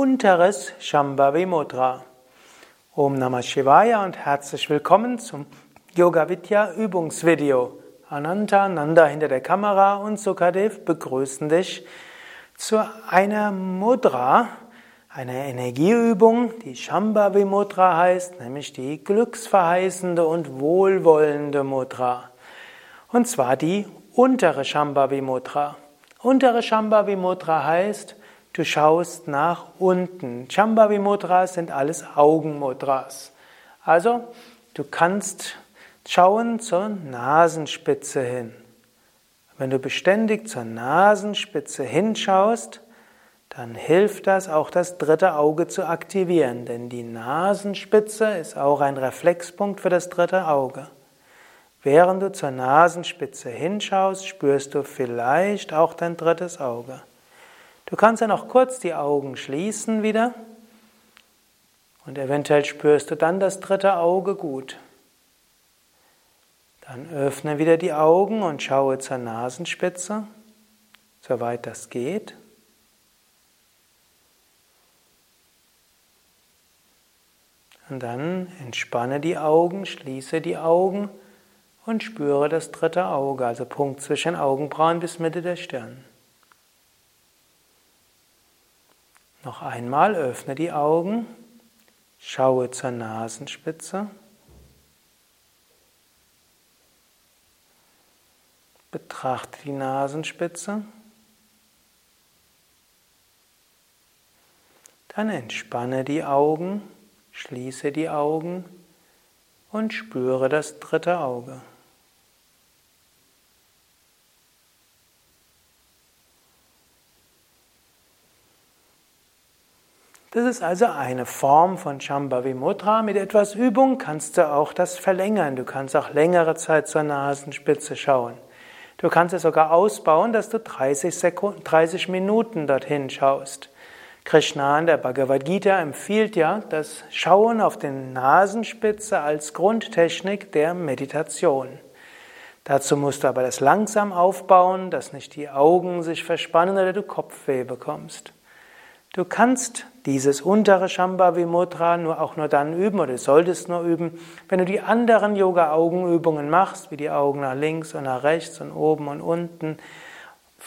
unteres Shambhavi Mudra. Om Namah Shivaya und herzlich willkommen zum Yoga Vidya Übungsvideo. Ananta Nanda hinter der Kamera und Sukadev begrüßen dich zu einer Mudra, einer Energieübung, die Shambhavi Mudra heißt, nämlich die glücksverheißende und wohlwollende Mudra. Und zwar die untere Shambhavi Mudra. Untere Shambhavi Mudra heißt, du schaust nach unten. Shambhavi Mudras sind alles Augenmudras. Also, du kannst schauen zur Nasenspitze hin. Wenn du beständig zur Nasenspitze hinschaust, dann hilft das auch das dritte Auge zu aktivieren, denn die Nasenspitze ist auch ein Reflexpunkt für das dritte Auge. Während du zur Nasenspitze hinschaust, spürst du vielleicht auch dein drittes Auge. Du kannst dann auch kurz die Augen schließen wieder und eventuell spürst du dann das dritte Auge gut. Dann öffne wieder die Augen und schaue zur Nasenspitze, soweit das geht. Und dann entspanne die Augen, schließe die Augen und spüre das dritte Auge, also Punkt zwischen Augenbrauen bis Mitte der Stirn. Noch einmal öffne die Augen, schaue zur Nasenspitze, betrachte die Nasenspitze, dann entspanne die Augen, schließe die Augen und spüre das dritte Auge. Das ist also eine Form von Shambhavi Mudra. Mit etwas Übung kannst du auch das verlängern. Du kannst auch längere Zeit zur Nasenspitze schauen. Du kannst es sogar ausbauen, dass du 30, Sekunden, 30 Minuten dorthin schaust. Krishna in der Bhagavad Gita empfiehlt ja das Schauen auf den Nasenspitze als Grundtechnik der Meditation. Dazu musst du aber das langsam aufbauen, dass nicht die Augen sich verspannen oder du Kopfweh bekommst. Du kannst dieses untere Shambhavi Mudra nur auch nur dann üben oder du solltest nur üben, wenn du die anderen Yoga Augenübungen machst, wie die Augen nach links und nach rechts und oben und unten,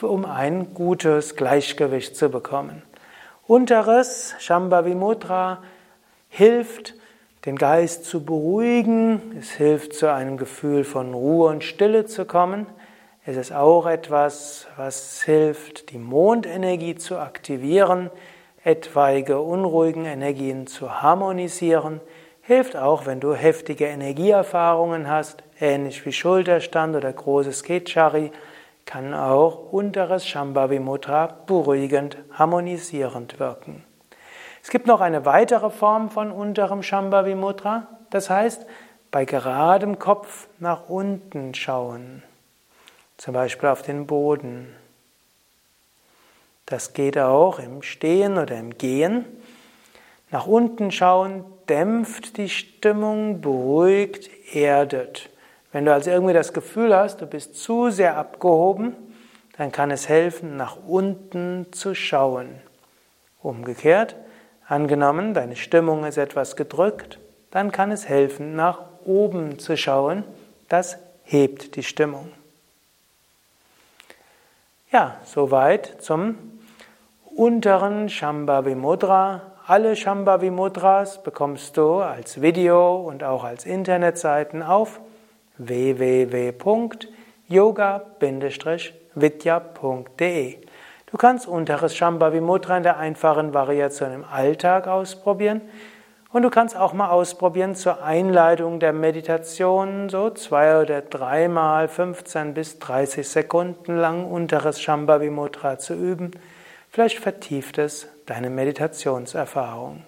um ein gutes Gleichgewicht zu bekommen. Unteres Shambhavi Mudra hilft den Geist zu beruhigen, es hilft zu einem Gefühl von Ruhe und Stille zu kommen. Es ist auch etwas, was hilft, die Mondenergie zu aktivieren, etwaige unruhigen Energien zu harmonisieren, hilft auch, wenn du heftige Energieerfahrungen hast, ähnlich wie Schulterstand oder großes Ketchari, kann auch unteres Shambhavi Mudra beruhigend, harmonisierend wirken. Es gibt noch eine weitere Form von unterem Shambhavi Mudra, das heißt, bei geradem Kopf nach unten schauen, zum Beispiel auf den Boden. Das geht auch im Stehen oder im Gehen. Nach unten schauen dämpft die Stimmung, beruhigt, erdet. Wenn du also irgendwie das Gefühl hast, du bist zu sehr abgehoben, dann kann es helfen, nach unten zu schauen. Umgekehrt, angenommen, deine Stimmung ist etwas gedrückt, dann kann es helfen, nach oben zu schauen. Das hebt die Stimmung. Ja, soweit zum unteren Shambhavi Mudra. Alle Shambhavi Mudras bekommst du als Video und auch als Internetseiten auf www.yoga-vidya.de. Du kannst unteres Shambhavi Mudra in der einfachen Variation im Alltag ausprobieren und du kannst auch mal ausprobieren zur Einleitung der Meditation so zwei oder dreimal 15 bis 30 Sekunden lang unteres Shambhavi Mudra zu üben. Vielleicht vertieft es deine Meditationserfahrung.